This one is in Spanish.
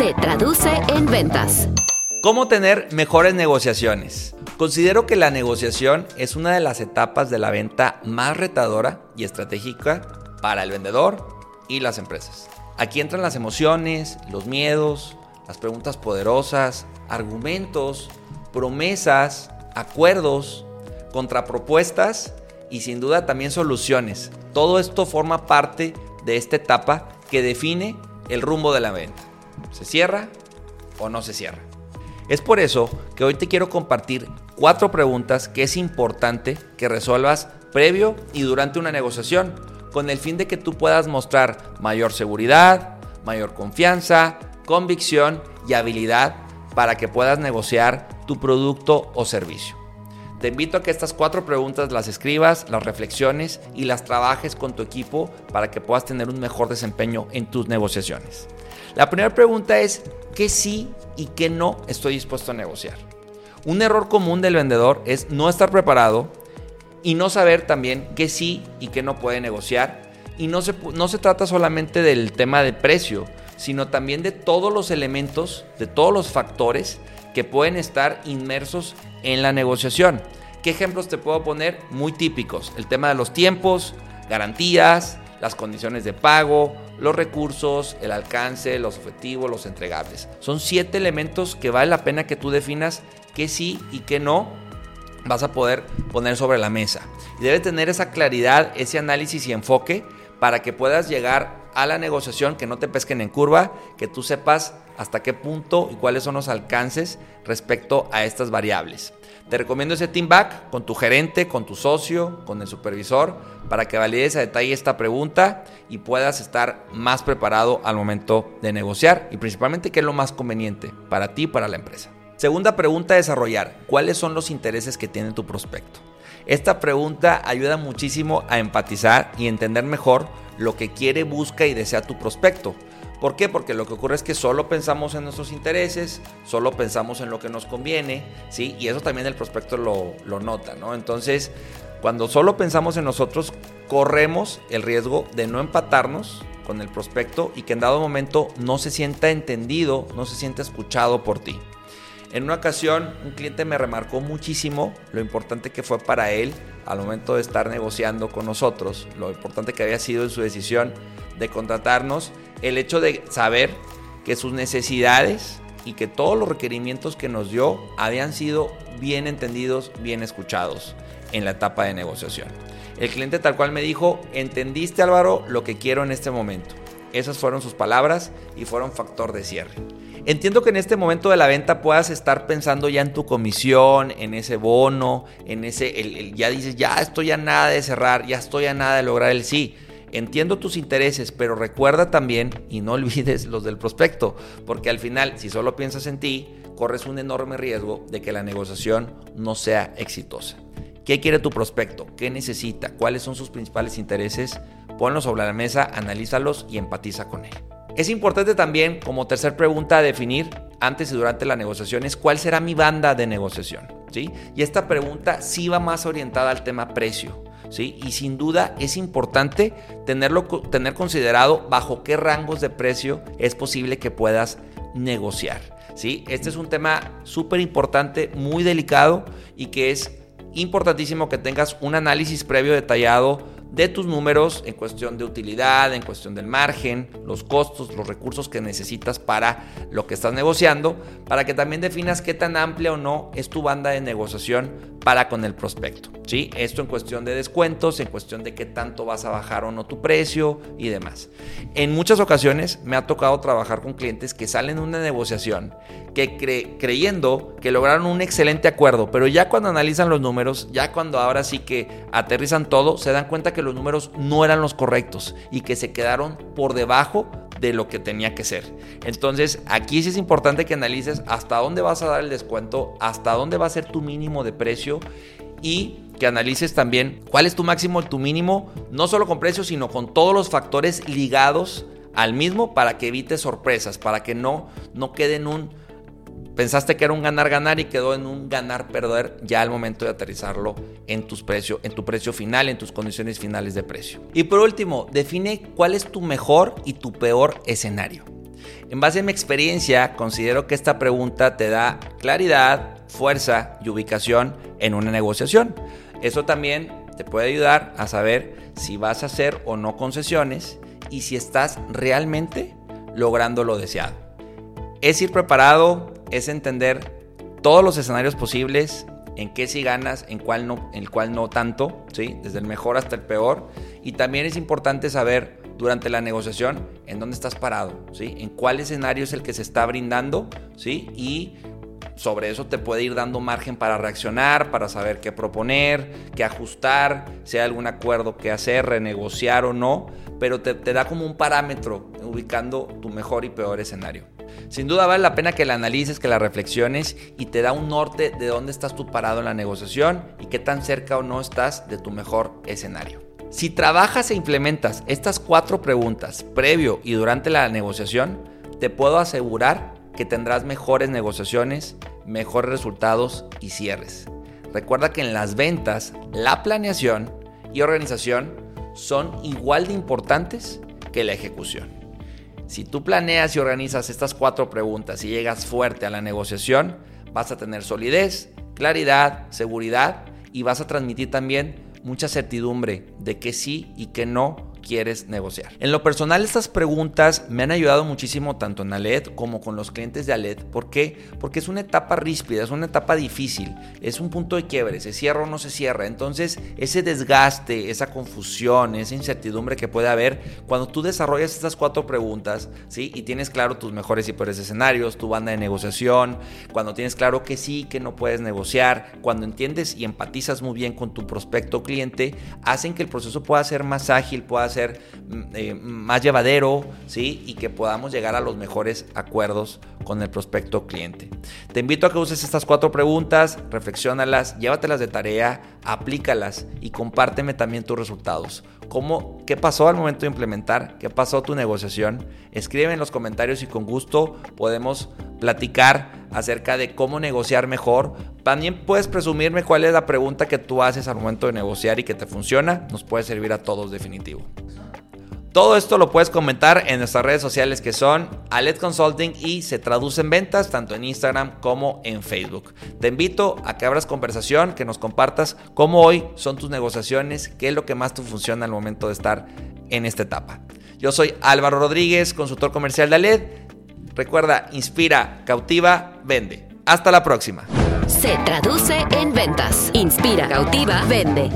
se traduce en ventas. ¿Cómo tener mejores negociaciones? Considero que la negociación es una de las etapas de la venta más retadora y estratégica para el vendedor y las empresas. Aquí entran las emociones, los miedos, las preguntas poderosas, argumentos, promesas, acuerdos, contrapropuestas y sin duda también soluciones. Todo esto forma parte de esta etapa que define el rumbo de la venta. ¿Se cierra o no se cierra? Es por eso que hoy te quiero compartir cuatro preguntas que es importante que resuelvas previo y durante una negociación, con el fin de que tú puedas mostrar mayor seguridad, mayor confianza, convicción y habilidad para que puedas negociar tu producto o servicio. Te invito a que estas cuatro preguntas las escribas, las reflexiones y las trabajes con tu equipo para que puedas tener un mejor desempeño en tus negociaciones. La primera pregunta es, ¿qué sí y qué no estoy dispuesto a negociar? Un error común del vendedor es no estar preparado y no saber también qué sí y qué no puede negociar. Y no se, no se trata solamente del tema de precio, sino también de todos los elementos, de todos los factores que pueden estar inmersos en la negociación. ¿Qué ejemplos te puedo poner? Muy típicos. El tema de los tiempos, garantías, las condiciones de pago, los recursos, el alcance, los objetivos, los entregables. Son siete elementos que vale la pena que tú definas qué sí y qué no vas a poder poner sobre la mesa. Y debe tener esa claridad, ese análisis y enfoque para que puedas llegar a la negociación, que no te pesquen en curva, que tú sepas hasta qué punto y cuáles son los alcances respecto a estas variables. Te recomiendo ese team back con tu gerente, con tu socio, con el supervisor, para que valides a detalle esta pregunta y puedas estar más preparado al momento de negociar y principalmente qué es lo más conveniente para ti y para la empresa. Segunda pregunta a desarrollar, ¿cuáles son los intereses que tiene tu prospecto? Esta pregunta ayuda muchísimo a empatizar y entender mejor lo que quiere, busca y desea tu prospecto. ¿Por qué? Porque lo que ocurre es que solo pensamos en nuestros intereses, solo pensamos en lo que nos conviene, ¿sí? Y eso también el prospecto lo, lo nota, ¿no? Entonces, cuando solo pensamos en nosotros, corremos el riesgo de no empatarnos con el prospecto y que en dado momento no se sienta entendido, no se sienta escuchado por ti. En una ocasión, un cliente me remarcó muchísimo lo importante que fue para él al momento de estar negociando con nosotros, lo importante que había sido en su decisión de contratarnos, el hecho de saber que sus necesidades y que todos los requerimientos que nos dio habían sido bien entendidos, bien escuchados en la etapa de negociación. El cliente tal cual me dijo, entendiste Álvaro lo que quiero en este momento. Esas fueron sus palabras y fueron factor de cierre. Entiendo que en este momento de la venta puedas estar pensando ya en tu comisión, en ese bono, en ese, ya dices, ya estoy a nada de cerrar, ya estoy a nada de lograr el sí. Entiendo tus intereses, pero recuerda también y no olvides los del prospecto, porque al final, si solo piensas en ti, corres un enorme riesgo de que la negociación no sea exitosa. ¿Qué quiere tu prospecto? ¿Qué necesita? ¿Cuáles son sus principales intereses? Ponlos sobre la mesa, analízalos y empatiza con él. Es importante también, como tercer pregunta, definir antes y durante la negociación es cuál será mi banda de negociación. ¿sí? Y esta pregunta sí va más orientada al tema precio. Y sin duda es importante tenerlo, tener considerado bajo qué rangos de precio es posible que puedas negociar. ¿sí? Este es un tema súper importante, muy delicado y que es importantísimo que tengas un análisis previo detallado de tus números en cuestión de utilidad, en cuestión del margen, los costos, los recursos que necesitas para lo que estás negociando, para que también definas qué tan amplia o no es tu banda de negociación para con el prospecto. ¿sí? Esto en cuestión de descuentos, en cuestión de qué tanto vas a bajar o no tu precio y demás. En muchas ocasiones me ha tocado trabajar con clientes que salen de una negociación que creyendo que lograron un excelente acuerdo, pero ya cuando analizan los números, ya cuando ahora sí que aterrizan todo, se dan cuenta que los números no eran los correctos y que se quedaron por debajo de lo que tenía que ser. Entonces, aquí sí es importante que analices hasta dónde vas a dar el descuento, hasta dónde va a ser tu mínimo de precio y que analices también cuál es tu máximo tu mínimo, no solo con precio, sino con todos los factores ligados al mismo para que evites sorpresas, para que no, no quede en un pensaste que era un ganar-ganar y quedó en un ganar-perder ya al momento de aterrizarlo en, tus precio, en tu precio final, en tus condiciones finales de precio. Y por último, define cuál es tu mejor y tu peor escenario. En base a mi experiencia, considero que esta pregunta te da claridad, fuerza y ubicación en una negociación. Eso también te puede ayudar a saber si vas a hacer o no concesiones y si estás realmente logrando lo deseado. Es ir preparado, es entender todos los escenarios posibles, en qué sí ganas, en cuál no, en cuál no tanto, ¿sí? desde el mejor hasta el peor. Y también es importante saber durante la negociación en dónde estás parado, ¿sí? en cuál escenario es el que se está brindando ¿sí? y sobre eso te puede ir dando margen para reaccionar, para saber qué proponer, qué ajustar, si hay algún acuerdo que hacer, renegociar o no, pero te, te da como un parámetro ubicando tu mejor y peor escenario. Sin duda vale la pena que la analices, que la reflexiones y te da un norte de dónde estás tú parado en la negociación y qué tan cerca o no estás de tu mejor escenario. Si trabajas e implementas estas cuatro preguntas previo y durante la negociación, te puedo asegurar que tendrás mejores negociaciones, mejores resultados y cierres. Recuerda que en las ventas, la planeación y organización son igual de importantes que la ejecución. Si tú planeas y organizas estas cuatro preguntas y llegas fuerte a la negociación, vas a tener solidez, claridad, seguridad y vas a transmitir también mucha certidumbre de que sí y que no quieres negociar. En lo personal, estas preguntas me han ayudado muchísimo tanto en Aled como con los clientes de Aled. ¿Por qué? Porque es una etapa ríspida, es una etapa difícil, es un punto de quiebre, se cierra o no se cierra. Entonces, ese desgaste, esa confusión, esa incertidumbre que puede haber cuando tú desarrollas estas cuatro preguntas, ¿sí? Y tienes claro tus mejores y peores escenarios, tu banda de negociación, cuando tienes claro que sí, que no puedes negociar, cuando entiendes y empatizas muy bien con tu prospecto cliente, hacen que el proceso pueda ser más ágil, pueda ser mm, eh, más llevadero, ¿sí? Y que podamos llegar a los mejores acuerdos con el prospecto cliente. Te invito a que uses estas cuatro preguntas, reflexionalas, llévatelas de tarea, aplícalas y compárteme también tus resultados. ¿Cómo, ¿Qué pasó al momento de implementar? ¿Qué pasó tu negociación? Escribe en los comentarios y con gusto podemos platicar acerca de cómo negociar mejor. También puedes presumirme cuál es la pregunta que tú haces al momento de negociar y que te funciona. Nos puede servir a todos definitivo. Todo esto lo puedes comentar en nuestras redes sociales que son Alet Consulting y se traduce en ventas tanto en Instagram como en Facebook. Te invito a que abras conversación, que nos compartas cómo hoy son tus negociaciones, qué es lo que más te funciona al momento de estar en esta etapa. Yo soy Álvaro Rodríguez, consultor comercial de Aled. Recuerda, inspira, cautiva, vende. Hasta la próxima. Se traduce en ventas. Inspira, cautiva, vende.